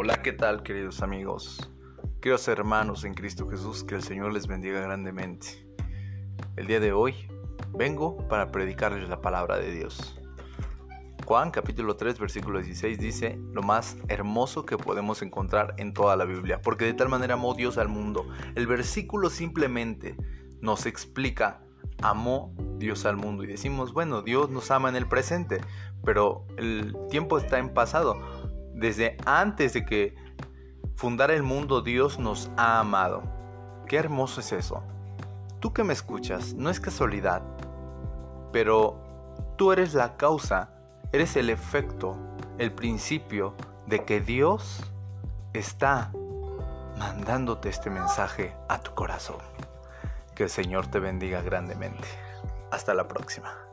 Hola, ¿qué tal queridos amigos? Queridos hermanos en Cristo Jesús, que el Señor les bendiga grandemente. El día de hoy vengo para predicarles la palabra de Dios. Juan capítulo 3 versículo 16 dice lo más hermoso que podemos encontrar en toda la Biblia, porque de tal manera amó Dios al mundo. El versículo simplemente nos explica, amó Dios al mundo y decimos, bueno, Dios nos ama en el presente, pero el tiempo está en pasado desde antes de que fundara el mundo, Dios nos ha amado. Qué hermoso es eso. Tú que me escuchas, no es casualidad, pero tú eres la causa, eres el efecto, el principio de que Dios está mandándote este mensaje a tu corazón. Que el Señor te bendiga grandemente. Hasta la próxima.